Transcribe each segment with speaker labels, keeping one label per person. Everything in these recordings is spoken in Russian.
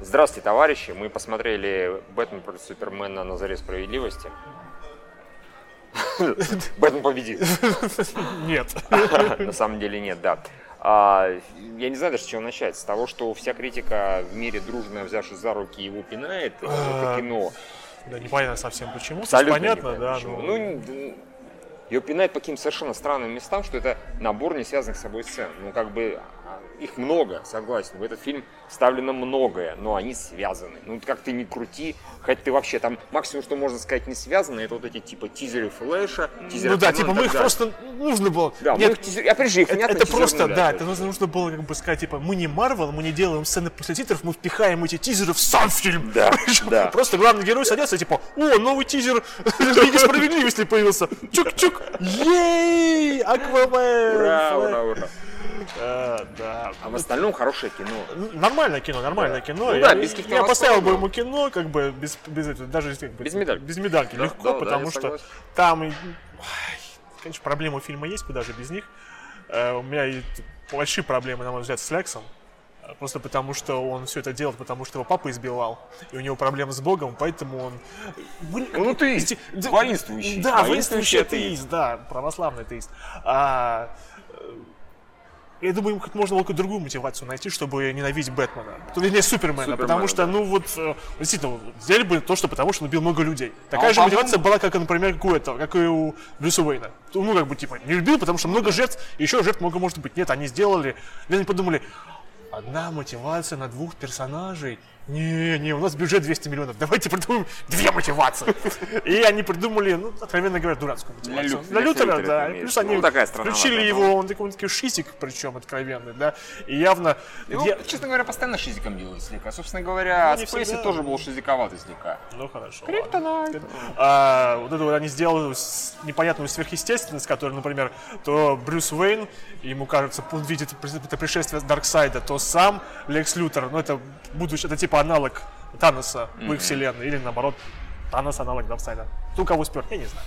Speaker 1: Здравствуйте, товарищи. Мы посмотрели Бэтмен против Супермена на заре справедливости. Бэтмен победит.
Speaker 2: Нет.
Speaker 1: На самом деле нет, да. А, я не знаю даже с чего начать. С того, что вся критика в мире дружно, взявшись за руки, его пинает, это
Speaker 2: А,
Speaker 1: кино.
Speaker 2: Да, непонятно совсем почему.
Speaker 1: Абсолютно
Speaker 2: Понятно, да. ну,
Speaker 1: Ну, ее пинает по каким-то совершенно странным местам, что это набор не связанных с собой сцен. Ну, как бы, их много, согласен. В этот фильм вставлено многое, но они связаны. Ну, как ты не крути, хоть ты вообще там, максимум, что можно сказать, не связано, это вот эти типа тизеры Флэша, тизеры
Speaker 2: Ну да, типа мы их
Speaker 1: далее.
Speaker 2: просто нужно было.
Speaker 1: Да, мы
Speaker 2: Нет,
Speaker 1: их тизер- опять же, их
Speaker 2: это, это просто, да, это нужно, нужно было как бы сказать, типа, мы не Марвел, мы не делаем сцены после титров, мы впихаем эти тизеры в сам фильм.
Speaker 1: Да, да.
Speaker 2: Просто главный герой садится, типа, о, новый тизер Лиги Справедливости появился. Чук-чук, ей, Аквамен.
Speaker 1: Ура, ура, ура.
Speaker 2: Да, да.
Speaker 1: А в остальном хорошее кино.
Speaker 2: Нормальное кино, нормальное кино.
Speaker 1: Ну
Speaker 2: я,
Speaker 1: да, без
Speaker 2: я поставил бы ему кино, как бы без, без этого, даже как бы,
Speaker 1: Без медальки.
Speaker 2: Без медальки,
Speaker 1: Да,
Speaker 2: легко,
Speaker 1: да, да,
Speaker 2: потому
Speaker 1: я
Speaker 2: что
Speaker 1: согласен.
Speaker 2: там, ай, конечно, проблемы у фильма есть, куда же без них. Э, у меня и большие проблемы, на мой взгляд, с Лексом. Э, Просто потому, что он все это делал, потому что его папа избивал, и у него проблемы с Богом, поэтому он...
Speaker 1: Ну, ты
Speaker 2: да,
Speaker 1: воинствующий.
Speaker 2: Да,
Speaker 1: Воинствующий атеист.
Speaker 2: атеист, да, православный атеист. А, я думаю, им хоть можно было какую-то другую мотивацию найти, чтобы ненавидеть Бэтмена. То, Вернее, Супермена,
Speaker 1: Супермена,
Speaker 2: потому что,
Speaker 1: да.
Speaker 2: ну вот, э, действительно, сделали бы то, что потому что он убил много людей. Такая
Speaker 1: он,
Speaker 2: же мотивация была, как, например, как у этого, как и у Брюса Уэйна. Ну, как бы, типа, не любил, потому что много жертв, и еще жертв много может быть. Нет, они сделали, они подумали, одна мотивация на двух персонажей. Не, не, у нас бюджет 200 миллионов, давайте придумаем две мотивации. И они придумали, ну, откровенно говоря, дурацкую мотивацию.
Speaker 1: Лю-
Speaker 2: Для Лютера, да.
Speaker 1: имеешь
Speaker 2: Плюс они
Speaker 1: Ну, такая
Speaker 2: включили его, он такой шизик, причем откровенный, да. И явно... Я-
Speaker 1: честно говоря, постоянно шизиком делают слегка. Собственно говоря,
Speaker 2: не
Speaker 1: Спейси
Speaker 2: всегда.
Speaker 1: тоже был шизиковатый слегка.
Speaker 2: Ну хорошо.
Speaker 1: Криптонайт.
Speaker 2: А, вот это вот они сделали с- непонятную сверхъестественность, которая, например, то Брюс Уэйн, ему кажется, он видит это пришествие Дарксайда, то сам Лекс Лютер, ну это будущее, это типа аналог Таноса в их вселенной, или наоборот, Танос аналог Дарксайда. Кто кого спер, я не знаю.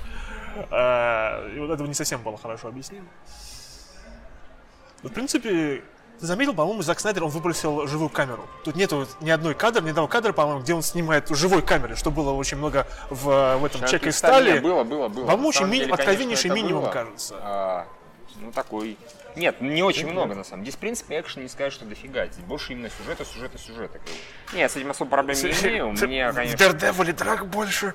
Speaker 2: А, и вот этого не совсем было хорошо объяснено. Ну, в принципе, ты заметил, по-моему, Зак Снайдер, он выбросил живую камеру. Тут нету ни одной кадра, ни одного кадра, по-моему, где он снимает живой камерой, что было очень много в, в этом
Speaker 1: Шарки
Speaker 2: Чеке
Speaker 1: стали,
Speaker 2: стали.
Speaker 1: Было, было, было.
Speaker 2: По-моему, очень ми- откровеннейший минимум,
Speaker 1: было.
Speaker 2: кажется.
Speaker 1: А, ну, такой. Нет, не очень много, на самом деле. Здесь, в принципе, экшен не сказать, что дофига. Здесь больше именно сюжета, сюжета, сюжета. как бы. Не, я с этим особо проблем не имею. Мне,
Speaker 2: В
Speaker 1: конечно,
Speaker 2: Daredevil драк больше.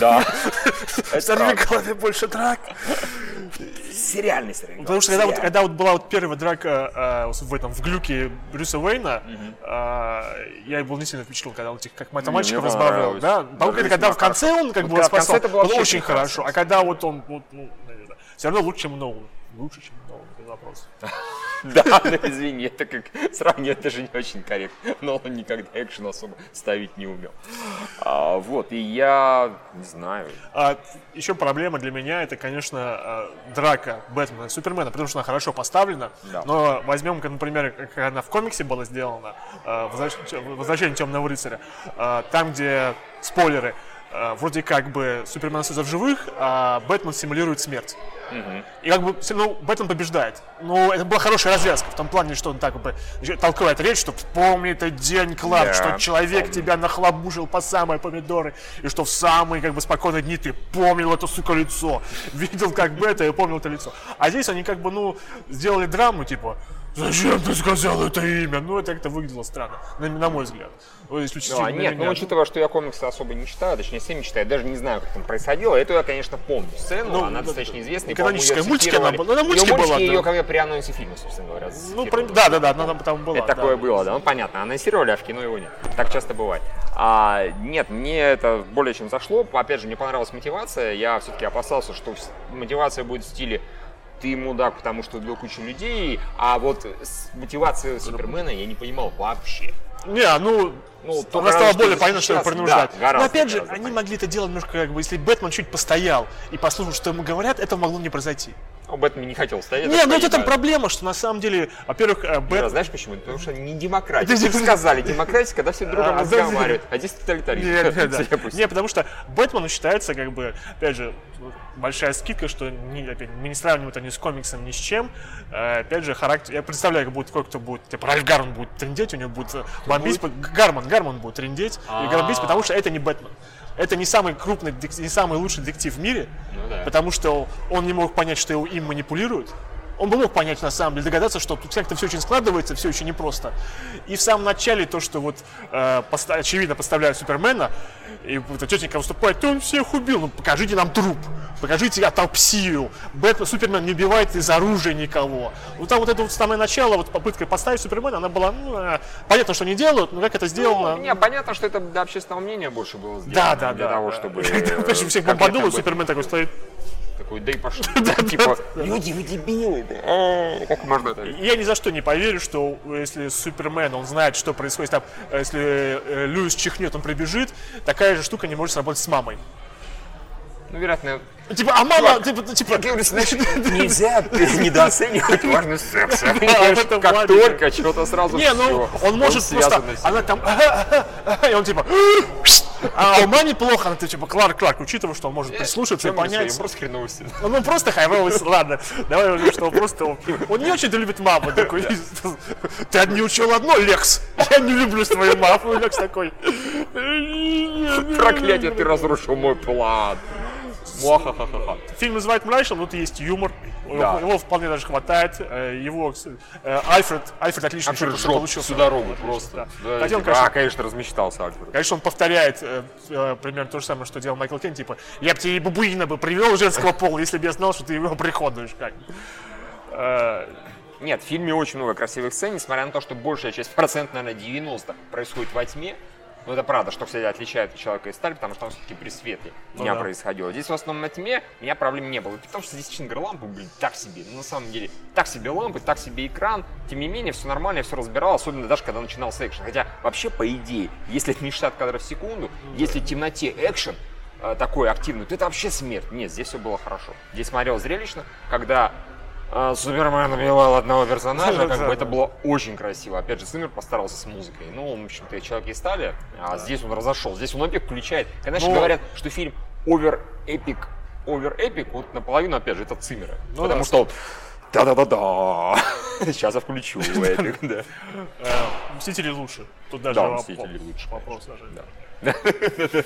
Speaker 1: да.
Speaker 2: В
Speaker 1: Это
Speaker 2: Сорви
Speaker 1: правда.
Speaker 2: голове больше драк.
Speaker 1: Сериальный сериал.
Speaker 2: Потому что когда вот, когда вот была вот первая драка э, в этом в глюке Брюса Уэйна, э, я был не сильно впечатлен, когда он этих как мальчиков разбавлял. Да,
Speaker 1: Да,
Speaker 2: Потому когда в конце он как бы
Speaker 1: в
Speaker 2: спасал,
Speaker 1: это было
Speaker 2: очень хорошо. А когда вот он, вот, ну, наверное, все равно лучше, чем Ноун. Лучше, чем Ноун, без вопросов.
Speaker 1: Да, извини, это как сравнивать даже не очень корректно. Но он никогда экшен особо ставить не умел. А, вот, и я не знаю.
Speaker 2: А, еще проблема для меня это, конечно, а, драка Бэтмена и Супермена, потому что она хорошо поставлена.
Speaker 1: Да.
Speaker 2: Но возьмем, например, как она в комиксе была сделана, «Возвращ- «Возвращение темного рыцаря», там, где спойлеры, вроде как бы Супермен остается в живых, а Бэтмен симулирует смерть. И как бы все равно Бэтмен побеждает. Но это была хорошая развязка в том плане, что он так как бы толкает речь, что вспомни этот день, Кларк,
Speaker 1: Да,
Speaker 2: что человек
Speaker 1: помню.
Speaker 2: тебя нахлобучил по самые помидоры, и что в самые как бы спокойные дни ты помнил это, сука, лицо. Видел как бы это и помнил это лицо. А здесь они как бы, ну, сделали драму, типа, зачем ты сказал это имя? Ну, это как-то выглядело странно, на, на мой взгляд. Вот исключительно
Speaker 1: Ну, а нет, ну
Speaker 2: меня.
Speaker 1: учитывая, что я комиксы особо не читаю, точнее, все не читаю, даже не знаю, как там происходило. Эту я, конечно, помню сцену,
Speaker 2: Ну,
Speaker 1: она
Speaker 2: да,
Speaker 1: достаточно известная.
Speaker 2: каноническая. Мультики она была. Ну, она мультики была,
Speaker 1: ее
Speaker 2: да.
Speaker 1: когда при анонсе фильма, собственно говоря,
Speaker 2: Ну, про- да, да, да, она там была.
Speaker 1: Это
Speaker 2: да.
Speaker 1: такое было, да, ну понятно, анонсировали, а в кино его нет. Так часто бывает. А, нет, мне это более чем зашло. Опять же, мне понравилась мотивация. Я все-таки опасался, что мотивация будет в стиле ты мудак, потому что убил кучу людей, а вот с мотивацией Супермена я не понимал вообще.
Speaker 2: Не, ну,
Speaker 1: Ну,
Speaker 2: она стала более понятно, что его принуждать.
Speaker 1: да, гораздо,
Speaker 2: Но опять же, они
Speaker 1: понятнее.
Speaker 2: могли это делать немножко, как бы, если Бэтмен чуть постоял и послушал, что ему говорят, это могло не произойти.
Speaker 1: Этом не хотел стоять.
Speaker 2: Не, ну это там проблема, что на самом деле, во-первых, э, Бэт...
Speaker 1: Юра, знаешь почему? Потому что не демократия.
Speaker 2: Да, да,
Speaker 1: сказали, демократия, когда все друг
Speaker 2: А,
Speaker 1: другом
Speaker 2: да,
Speaker 1: разговаривают. А здесь тоталитаризм.
Speaker 2: Не, не, да.
Speaker 1: Все, пусть.
Speaker 2: Не, потому что Бэтмен считается, как бы, опять же, большая скидка, что не, опять, мы не сравниваем это ни с комиксом, ни с чем. Э, опять же, характер. Я представляю, как будет кто-то будет, типа, Ральф Гарман будет трендеть, у него будет э, бомбить. Гарман, Гарман будет трендеть и
Speaker 1: А.
Speaker 2: громбить, потому что это не Бэтмен. Это не самый крупный, не самый лучший детектив в мире,
Speaker 1: Ну да.
Speaker 2: потому что он не мог понять, что его им манипулируют. Он бы мог понять, на самом деле, догадаться, что тут как-то все очень складывается, все очень непросто. И в самом начале то, что вот э, поста- очевидно подставляют Супермена, и вот тетенька выступает, «Да он всех убил, ну покажите нам труп, покажите атопсию. Бэтмен, Супермен не убивает из оружия никого. Вот там вот это вот самое начало, вот попытка подставить Супермена, она была, ну, э, понятно, что не делают, но как это сделано.
Speaker 1: Не, понятно, что это для общественного мнения больше было сделано.
Speaker 2: да, да,
Speaker 1: Для
Speaker 2: да.
Speaker 1: того,
Speaker 2: да.
Speaker 1: чтобы...
Speaker 2: Когда всех
Speaker 1: этом.
Speaker 2: Супермен такой стоит.
Speaker 1: Такой, да и пошли. Типа, люди, вы дебилы. А, Как можно это?
Speaker 2: Я ни за что не поверю, что если Супермен, он знает, что происходит там, э, если э, Льюис чихнет, он прибежит, такая же штука не может сработать с мамой.
Speaker 1: Ну, вероятно,
Speaker 2: Типа, а мама, типа, типа,
Speaker 1: нельзя недооценивать важность секса.
Speaker 2: в этом
Speaker 1: Как только что-то сразу
Speaker 2: не, ну, он может просто, она там, и он типа, а у маме плохо, она типа, Кларк, Кларк, учитывая, что он может прислушаться и понять.
Speaker 1: своим? Просто хреновости.
Speaker 2: Ну, ну, просто хайровый, ладно, давай уже, что он просто, он, он не очень любит маму, такой, ты не учил одно, Лекс, я не люблю свою маму, Лекс такой,
Speaker 1: Проклятие, ты разрушил мой план.
Speaker 2: Фильм называют мрачным, но тут есть юмор,
Speaker 1: Да.
Speaker 2: его, вполне даже хватает, э, его, э, Альфред, Альфред отлично
Speaker 1: Альфред
Speaker 2: что
Speaker 1: жжет
Speaker 2: получился.
Speaker 1: всю дорогу
Speaker 2: Отлично,
Speaker 1: просто.
Speaker 2: да.
Speaker 1: Да,
Speaker 2: Хотя он,
Speaker 1: типа,
Speaker 2: конечно,
Speaker 1: А, конечно, размечтался Альфред.
Speaker 2: Конечно, он повторяет э, примерно то же самое, что делал Майкл Кен, типа, я бы тебе и бабуина бы привел женского пола, если бы я знал, что ты его приходуешь, как.
Speaker 1: Нет, в фильме очень много красивых сцен, несмотря на то, что большая часть, процент, наверное, 90 происходит во тьме. Но это правда, что, кстати, отличает человека из стали, потому что он все-таки при свете
Speaker 2: Ну
Speaker 1: дня
Speaker 2: да.
Speaker 1: происходило. Здесь в основном на тьме у меня проблем не было. И Потому что здесь, честно говоря, лампы, блин, так себе. Ну, на самом деле, так себе лампы, так себе экран. Тем не менее, все нормально, я все разбирал, особенно даже когда начинался экшен. Хотя, вообще, по идее, если это не 60 кадров в секунду, если в темноте экшен, э, такой активный, то это вообще смерть. Нет, здесь все было хорошо. Здесь смотрел зрелищно, когда Супермен убивал одного персонажа, как бы это было очень красиво. Опять же, Симмер постарался с музыкой. Ну, он, в общем-то, человек из стали, а здесь он разошел. Здесь он опять включает. Же
Speaker 2: Ну-
Speaker 1: говорят, что фильм овер epic, over epic, вот наполовину, опять же, это Циммера.
Speaker 2: Ну
Speaker 1: Потому
Speaker 2: да.
Speaker 1: что он да-да-да-да. Сейчас я включу epic, да.
Speaker 2: э, Мстители лучше. Тут даже
Speaker 1: Да, Мстители лучше,
Speaker 2: Вопрос даже.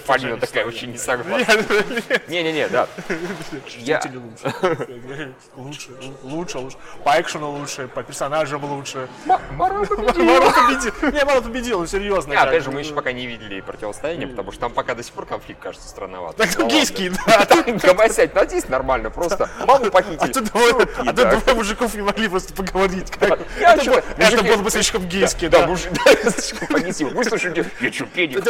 Speaker 1: Полина такая очень не согласна. Не-не-не, да.
Speaker 2: Лучше. Лучше, лучше, лучше. По экшену лучше, по персонажам лучше.
Speaker 1: Марвел победил.
Speaker 2: Не, Марвел победил, ну серьезно.
Speaker 1: Опять же, мы еще пока не видели противостояние, потому что там пока до сих пор конфликт кажется странновато.
Speaker 2: Так
Speaker 1: Ну
Speaker 2: гейский, да.
Speaker 1: Гомосять, ну здесь нормально, просто маму
Speaker 2: А
Speaker 1: похитили.
Speaker 2: а тут двое мужиков не могли просто поговорить. Это было- бы слишком гейски,
Speaker 1: Да,
Speaker 2: да.
Speaker 1: слишком понизил. Выслушайте, я что, педик?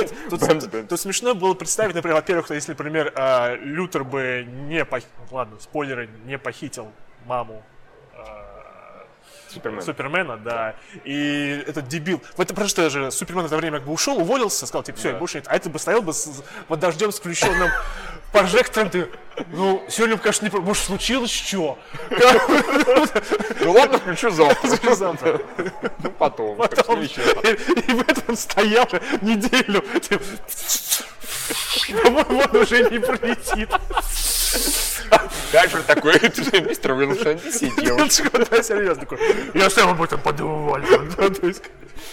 Speaker 2: Тут, тут- смешно было представить, например, во-первых, если, например, а, Лютер бы не похитил, ладно, спойлеры, не похитил маму
Speaker 1: Супермен.
Speaker 2: Супермена, да, и этот дебил, в это просто же Супермен в это время как бы ушел, уволился, сказал, типа, все,
Speaker 1: Да.
Speaker 2: больше нет, а это бы стоял бы с, под дождем с включенным прожектором, ты, ну, сегодня, конечно, не, может, случилось что?
Speaker 1: Ну ладно, включу завтра.
Speaker 2: завтра.
Speaker 1: Ну потом.
Speaker 2: Потом-. И, в этом стоял неделю. По-моему, он уже не пролетит.
Speaker 1: Дальше такой, мистер Уилсон, сидел.
Speaker 2: Да, серьезно такой. Я сам об этом подумал. Я что-то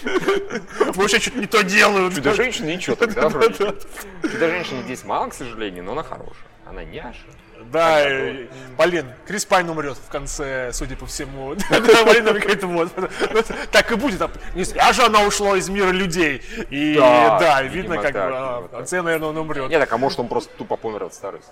Speaker 2: не то делаю.
Speaker 1: Чудо женщины ничего тогда вроде. Чудо женщины здесь мало, к сожалению, но она хорошая. Она няша.
Speaker 2: Да, и- блин, Крис Пайн умрет в конце, судя по всему. Так и будет. а Не зря же она ушла из мира людей. И
Speaker 1: Да,
Speaker 2: видно, как бы, а, в
Speaker 1: так.
Speaker 2: конце, наверное, он умрет.
Speaker 1: Нет, так а может он просто тупо помер от старости.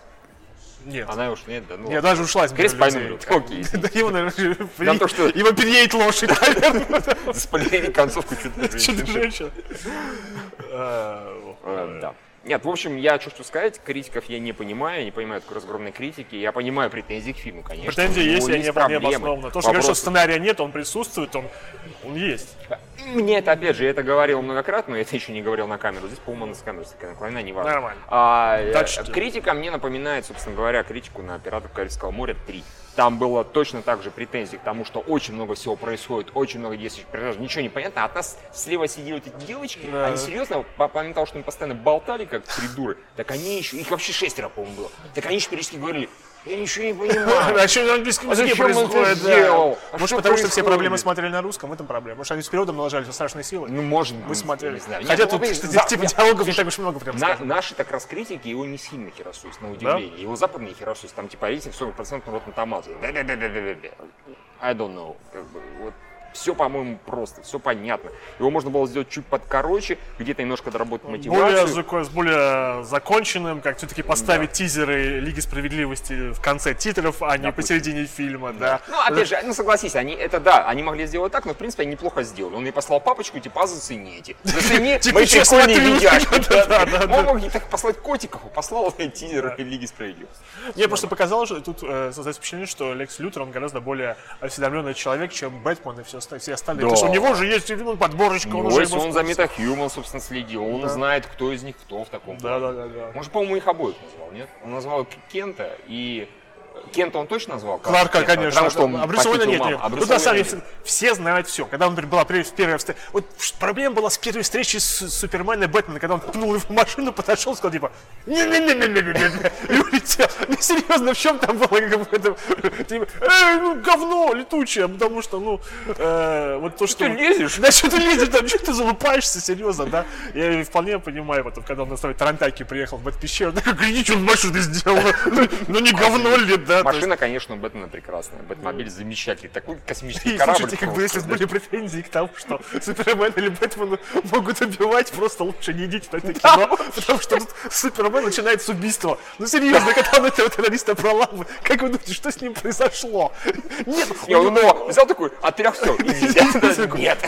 Speaker 2: Нет.
Speaker 1: Она уж нет, да ну.
Speaker 2: Я даже ушла из
Speaker 1: Крис Пайн умрет. Окей.
Speaker 2: Да его, наверное, его переедет лошадь, наверное.
Speaker 1: Заспойлерили концовку чудо
Speaker 2: Чудо
Speaker 1: женщины.
Speaker 2: женщина.
Speaker 1: Э, Да. Нет, в общем, я что хочу сказать, критиков я не понимаю, я не понимаю такой разгромной критики, я понимаю претензии к фильму, конечно.
Speaker 2: Претензии есть, и они вполне обоснованы. То, что говорят, что сценария нет, он присутствует, он, он есть.
Speaker 1: Мне это, опять же, я это говорил многократно, но я это еще не говорил на камеру. Здесь, по-моему, с камеры такая наклонена, не важно.
Speaker 2: Нормально.
Speaker 1: А, э,
Speaker 2: Дальше.
Speaker 1: критика мне напоминает, собственно говоря, критику на «Пиратов Карибского моря 3». Там было точно так же претензий к тому, что очень много всего происходит, очень много действующих персонажей, ничего не понятно. А от нас слева сидели эти девочки,
Speaker 2: Да.
Speaker 1: они серьезно, по- помимо того, что они постоянно болтали, как придуры, так они еще, их вообще шестеро, по-моему, было, так они еще периодически говорили, я ничего не понимаю.
Speaker 2: А что на английском
Speaker 1: А
Speaker 2: языке происходит?
Speaker 1: А
Speaker 2: Может, потому что все проблемы смотрели на русском, в этом проблема. Может, они с переводом налажали со страшной силой?
Speaker 1: Ну, может
Speaker 2: Мы смотрели. Хотя тут типа диалогов не так уж много прям
Speaker 1: На- наши так раз критики его не сильно херосуют, на удивление. Его западные херосуют, там типа рейтинг 40% на Rotten Tomatoes. Да-да-да-да-да-да. I don't know. Как бы, вот. Все, по-моему, просто, все понятно. Его можно было сделать чуть подкороче, где-то немножко доработать
Speaker 2: более,
Speaker 1: мотивацию.
Speaker 2: зако- с более законченным, как все-таки поставить тизеры Лиги Справедливости в конце титров, а не
Speaker 1: Допустим.
Speaker 2: посередине фильма, да.
Speaker 1: Ну, опять же, ну согласись, они это да, они могли сделать так, но в принципе они неплохо сделали. Он ей послал папочку, типа, «А, зацените. Зацени
Speaker 2: Типа,
Speaker 1: мои прикольные видяшки.
Speaker 2: да, да, да, да.
Speaker 1: Он мог так послать котиков, и послал тизер Лиги Справедливости.
Speaker 2: Мне просто показалось, что тут э, создается впечатление, что Лекс Лютер, он гораздо более осведомленный человек, чем Бэтмен и все, все остальные.
Speaker 1: Да.
Speaker 2: Потому что у него же есть подборочка, он
Speaker 1: Ну,
Speaker 2: уже
Speaker 1: если
Speaker 2: его
Speaker 1: он за. MetaHuman, собственно, следил, он знает, кто из них кто в таком.
Speaker 2: Да, да, да, да.
Speaker 1: Может, по-моему, их обоих назвал, нет? Он назвал Кента и... Кента он точно назвал?
Speaker 2: Кларка,
Speaker 1: Кента,
Speaker 2: конечно.
Speaker 1: Потому что он
Speaker 2: а Уэйна
Speaker 1: похитил
Speaker 2: нет, нет.
Speaker 1: а
Speaker 2: Ну, на самом деле, все знают все. Когда, например, была первая встреча... Вот проблема была с первой встречей с Суперменом и Бэтменом, когда он пнул его в машину, подошел, сказал, типа, не-не-не-не-не-не-не, и улетел. Ну, серьезно, в чем там было? Как это, типа, эй, ну, говно летучее, потому что, ну, э, вот то, что...
Speaker 1: ты лезешь?
Speaker 2: Да что ты лезешь, там, что ты залупаешься, серьезно, да? Я вполне понимаю, потом, когда он на своей Тарантайке приехал в Бэтпещеру, ну, гляди, что он машину сделал, ну, ну, не говно ли, да? то есть-
Speaker 1: Машина, конечно, у Бэтмена прекрасная. Бэтмобиль замечательный. Такой космический
Speaker 2: И,
Speaker 1: корабль.
Speaker 2: слушайте, как бы если были претензии к тому, что Супермен или Бэтмен могут убивать, просто лучше не идите на это кино, потому что тут Супермен начинает с убийства. Ну серьезно, когда он этого террориста проламывает, как вы думаете, что с ним произошло? Нет,
Speaker 1: Не, он его взял такой, отряхся, идите. Нет.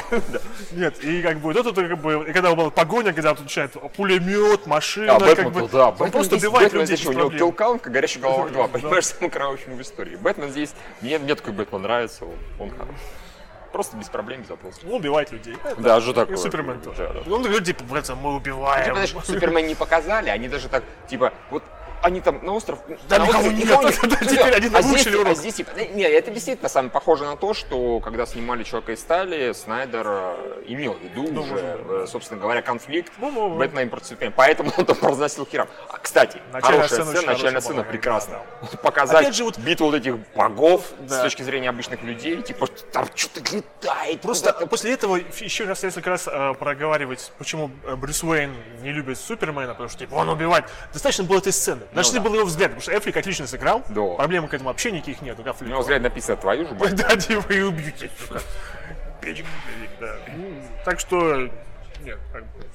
Speaker 2: нет, и как бы, вот это как бы, когда была погоня, когда тут начинает пулемет, машина,
Speaker 1: А,
Speaker 2: как
Speaker 1: Бэтмен,
Speaker 2: бы,
Speaker 1: да.
Speaker 2: он просто убивает людей
Speaker 1: у него киллкаунт, горящий головок 2. Понимаешь, самый кровавый в истории. Бэтмен здесь, мне, мне такой Бэтмен нравится, он, он хорош. Просто без проблем, без вопросов.
Speaker 2: Ну, убивает людей. Это-
Speaker 1: Да, что
Speaker 2: И
Speaker 1: такое?
Speaker 2: Супермен тоже.
Speaker 1: Да, да.
Speaker 2: Он говорит, типа, «Братцы, мы убиваем.
Speaker 1: Типа, знаешь, Супермен не показали, они даже так, типа, вот они там на остров...
Speaker 2: Да
Speaker 1: на
Speaker 2: никого
Speaker 1: острове
Speaker 2: нет,
Speaker 1: никого Ну
Speaker 2: теперь они
Speaker 1: а здесь,
Speaker 2: выучили урок.
Speaker 1: а здесь, типа, не, это действительно самое похоже на то, что когда снимали Человека из стали, Снайдер э, имел в виду
Speaker 2: Ну,
Speaker 1: уже, э, собственно говоря, конфликт
Speaker 2: Ну.
Speaker 1: Бэтмена против Супермена. Поэтому он там разносил херам. А, кстати,
Speaker 2: Начальная
Speaker 1: хорошая
Speaker 2: сцена
Speaker 1: сцена, начальная сцена
Speaker 2: была,
Speaker 1: прекрасная. Показать
Speaker 2: Опять же, вот-
Speaker 1: битву вот этих богов
Speaker 2: Да.
Speaker 1: с точки зрения обычных людей, типа, там что-то летает.
Speaker 2: Просто после этого еще раз несколько раз э, проговаривать, почему Брюс Уэйн не любит Супермена, потому что типа он убивает. Достаточно было этой сцены. Должны
Speaker 1: да.
Speaker 2: был его взгляд, потому что Эфрик отлично сыграл.
Speaker 1: Да.
Speaker 2: Проблем к этому вообще никаких нет.
Speaker 1: У него взгляд написано твою же мать.
Speaker 2: Да, типа и убьете. Ну, Так что нет,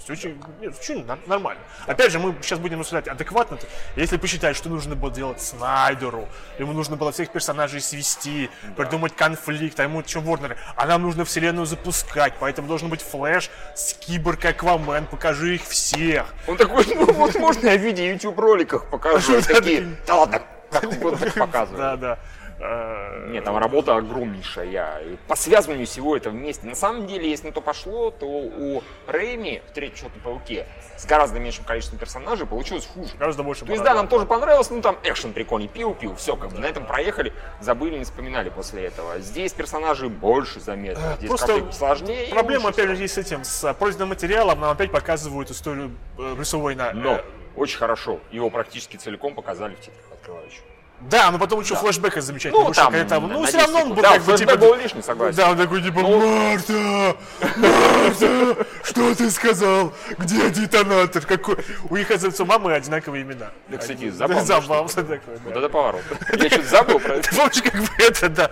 Speaker 2: всё очень, нет, очень нар- нормально. Опять же, мы сейчас будем рассуждать адекватно. Если посчитать, что нужно было делать Снайдеру, ему нужно было всех персонажей свести, придумать конфликт, а ему что Ворнер, а нам нужно вселенную запускать, поэтому должен быть Флэш, Скиборг, Аквамен, покажи их всех.
Speaker 1: Он такой, ну вот можно я в виде YouTube роликах покажу. И такие, да ладно, так показываю.
Speaker 2: Да, да. Э,
Speaker 1: Нет, там работа огромнейшая. И по связыванию всего этого вместе. На самом деле, если на то пошло, то у Рэйми в третьем Человеке пауке с гораздо меньшим количеством персонажей получилось хуже.
Speaker 2: Гораздо больше
Speaker 1: То есть, да, нам тоже понравилось, ну там экшен прикольный, пиу-пиу, все, как бы на этом проехали, забыли, не вспоминали после этого. Здесь персонажей больше заметно, здесь
Speaker 2: просто
Speaker 1: сложнее.
Speaker 2: Проблема, опять же, есть с этим, с пройденным материалом, нам опять показывают историю э, Брюса Уэйна.
Speaker 1: Но
Speaker 2: Э,
Speaker 1: очень хорошо, его практически целиком показали в титрах открывающих.
Speaker 2: Да, но потом еще флешбэк замечательный
Speaker 1: Ну, там,
Speaker 2: когда там, ну,
Speaker 1: 10
Speaker 2: все равно он был
Speaker 1: Да,
Speaker 2: как бы, типа...
Speaker 1: был лишний, согласен.
Speaker 2: Да, он такой, типа, Марта! Марта! Что ты сказал? Где детонатор? Какой? У них, оказывается, у мамы одинаковые имена.
Speaker 1: Да, кстати, забавно,
Speaker 2: Да, забавно такое,
Speaker 1: Вот
Speaker 2: да.
Speaker 1: это поворот. Я что-то забыл про это.
Speaker 2: Помнишь, как бы это, да,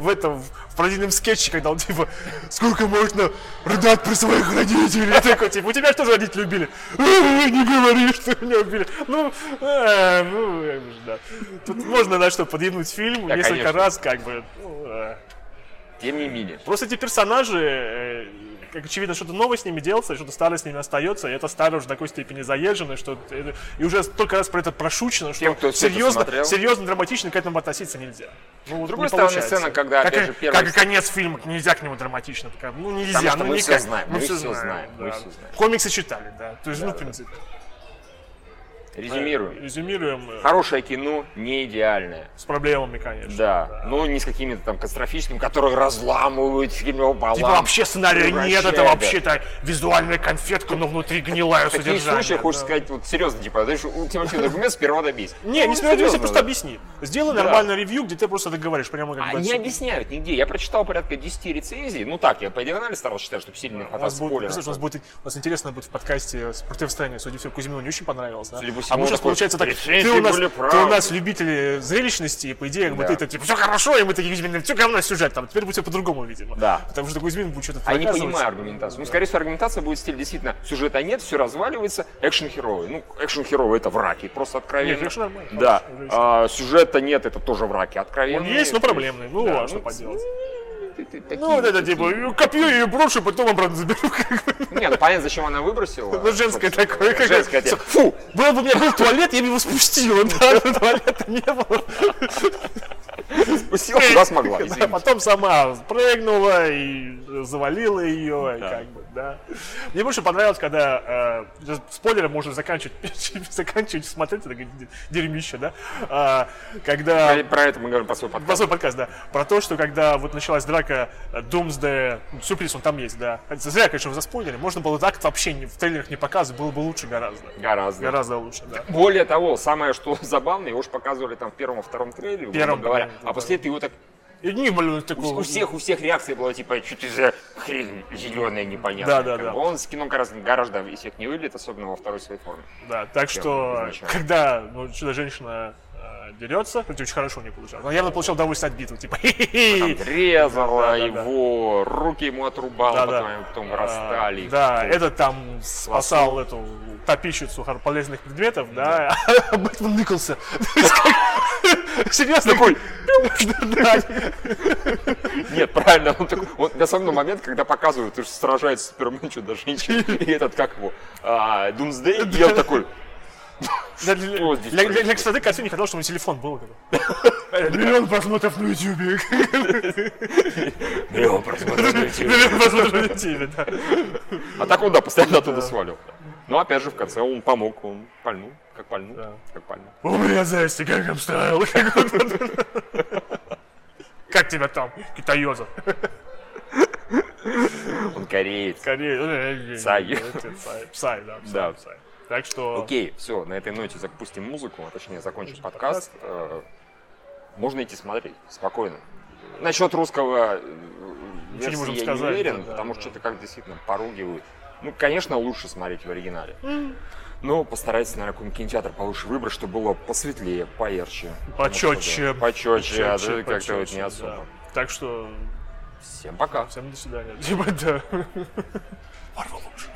Speaker 2: в этом, в пародийном скетче, когда он, типа, сколько можно рыдать про своих родителей? Такой, типа, у тебя что же родители убили? «Э, Не говори, что меня убили. Ну, э, ну, да. Тут можно, на что, подъебнуть фильм
Speaker 1: Да,
Speaker 2: несколько
Speaker 1: конечно.
Speaker 2: раз, как бы. ну, э.
Speaker 1: Тем не менее.
Speaker 2: Просто эти персонажи, э, как очевидно, что-то новое с ними делается, что-то старое с ними остается, и это старое уже до такой степени заезжено, что это- и уже столько раз про это прошучено, что
Speaker 1: Тем, кто
Speaker 2: серьезно, серьезно, драматично к этому относиться нельзя. Ну,
Speaker 1: С другой стороны,
Speaker 2: получается.
Speaker 1: сцена, когда,
Speaker 2: как,
Speaker 1: опять же, первая
Speaker 2: как и конец фильма, нельзя к нему драматично. Ну, нельзя,
Speaker 1: Потому
Speaker 2: ну
Speaker 1: мы
Speaker 2: никак.
Speaker 1: всё знаем, мы всё знаем, мы
Speaker 2: да.
Speaker 1: всё знаем.
Speaker 2: Комиксы читали, да. То есть, ну, в принципе.
Speaker 1: Резюмируем.
Speaker 2: Резюмируем э,
Speaker 1: Хорошее кино не идеальное.
Speaker 2: с проблемами, конечно.
Speaker 1: Да, но не с какими-то там катастрофическими, которые разламывают фильм пополам.
Speaker 2: Типа вообще сценария нет, это
Speaker 1: да.
Speaker 2: вообще-то визуальная конфетка, но внутри гнилая
Speaker 1: В таких
Speaker 2: содержание.
Speaker 1: случаях
Speaker 2: да.
Speaker 1: хочешь сказать, вот серьезно, типа, знаешь, ультимативный аргумент сперва добейся.
Speaker 2: Не, не
Speaker 1: Ну,
Speaker 2: смею
Speaker 1: серьезно,
Speaker 2: просто
Speaker 1: да.
Speaker 2: объясни. Сделай
Speaker 1: Да.
Speaker 2: нормальный ревью, где ты просто это говоришь, прямо как бы.
Speaker 1: Они
Speaker 2: отсюда.
Speaker 1: объясняют нигде. Я прочитал порядка 10 рецензий. Ну так, я по диагонали старался читать, чтобы сильно не
Speaker 2: У слушай, у нас будет, у интересно будет в подкасте с противостоянием, судя всему, Кузьмину не очень понравилось, да? А мы сейчас,
Speaker 1: такой,
Speaker 2: получается, так,
Speaker 1: «Рецензии
Speaker 2: ты у, нас, ты
Speaker 1: правы».
Speaker 2: у нас любители зрелищности, и по идее, как бы
Speaker 1: Да.
Speaker 2: ты так, типа, все хорошо, и мы такие, Кузьмин, все говно сюжет, там, теперь будет все по-другому, видимо.
Speaker 1: Да.
Speaker 2: Потому что Кузьмин будет что-то
Speaker 1: А я не понимаю аргументацию. Ну, скорее всего, аргументация будет в стиле действительно сюжета нет, все разваливается, экшен-херовый. Ну, экшен-херовый это враки, просто откровенно.
Speaker 2: Нет, экшен нормально,
Speaker 1: Да. А, сюжета нет, это тоже враки, откровенно.
Speaker 2: Он есть, но проблемный. Ну,
Speaker 1: Да,
Speaker 2: а что
Speaker 1: ну,
Speaker 2: поделать?
Speaker 1: Ты- ты такие-
Speaker 2: Ну, вот это, типа, копью ее брошу, потом обратно заберу.
Speaker 1: Не, ну понятно, зачем она выбросила.
Speaker 2: Ну, женское такое. как
Speaker 1: Женское. типа,
Speaker 2: Фу, был бы у меня был туалет, я бы его спустила, да, туалета не было.
Speaker 1: Спустила, куда смогла,
Speaker 2: потом сама прыгнула и завалила ее, и как бы, да. Мне больше понравилось, когда э, спойлеры можно заканчивать, заканчивать смотреть, это дерьмище, да. А, когда
Speaker 1: Про- Про это мы говорим по свой подкаст.
Speaker 2: свой подкаст, да. Про то, что когда вот началась драка э, Doomsday, ну, сюрприз, он там есть, да. Зря, конечно, вы заспойлерили. Можно было так вообще не, в трейлерах не показывать, было бы лучше гораздо.
Speaker 1: Гораздо.
Speaker 2: Гораздо лучше, да.
Speaker 1: Более того, самое что забавное, его же показывали там в первом и втором трейлере,
Speaker 2: Первом,
Speaker 1: говоря,
Speaker 2: да,
Speaker 1: а после этого его так
Speaker 2: И не блин,
Speaker 1: у,
Speaker 2: такого.
Speaker 1: у всех у всех реакция была типа что ты за хрень зеленая непонятная.
Speaker 2: Да, да, да.
Speaker 1: Он с кино гораздо, гораздо эффектнее выглядит, особенно во второй своей форме.
Speaker 2: Да, так что,
Speaker 1: изначально.
Speaker 2: когда ну, чудо-женщина дерется, это очень хорошо у нее получалось. Она явно получала удовольствие от битвы, типа,
Speaker 1: резала
Speaker 2: Да, да, да.
Speaker 1: его, руки ему отрубала,
Speaker 2: Да,
Speaker 1: потом,
Speaker 2: да.
Speaker 1: потом
Speaker 2: А. Да, этот там спасал эту топичицу хор- полезных предметов, да, а Бэтмен как- Серьезно? Такой.
Speaker 1: Нет, правильно, он такой, он, особенно момент, когда показывают, что сражается Супермен, чудо-женщина, и этот, как его, а, Думсдей, и он такой,
Speaker 2: Для, для, для, для,
Speaker 1: происходит?
Speaker 2: красоты картины не хотел, чтобы телефон был. Э, Миллион просмотров на ютубе.
Speaker 1: «Миллион просмотров на YouTube».
Speaker 2: Миллион просмотров на ютубе, да.
Speaker 1: А так он, да, постоянно оттуда свалил. Но опять же, в конце он помог, он пальнул, как пальнул, как пальнул.
Speaker 2: У меня зайцы, как обставил. Как тебя там, китаёза?
Speaker 1: Он кореец.
Speaker 2: Скорее.
Speaker 1: Psy.
Speaker 2: Psy, Psy, да. Psy,
Speaker 1: Да.
Speaker 2: Psy. Так что...
Speaker 1: Окей, все, на этой ноте запустим музыку, а точнее закончим подкаст. Э, Можно идти смотреть, спокойно. Насчет русского э,
Speaker 2: не
Speaker 1: версии
Speaker 2: можем
Speaker 1: я
Speaker 2: сказать,
Speaker 1: не уверен,
Speaker 2: да, да,
Speaker 1: потому
Speaker 2: да.
Speaker 1: что что-то как действительно поругивают. Ну, конечно, лучше смотреть в оригинале. Но постарайтесь, наверное, какой-нибудь кинотеатр получше выбрать, чтобы было посветлее, поярче.
Speaker 2: Почетче.
Speaker 1: Почетче, а
Speaker 2: Почетче,
Speaker 1: то как-то вот не
Speaker 2: да.
Speaker 1: особо.
Speaker 2: Так что
Speaker 1: Всем пока.
Speaker 2: всем до свидания. Типа, да. Марвел лучше.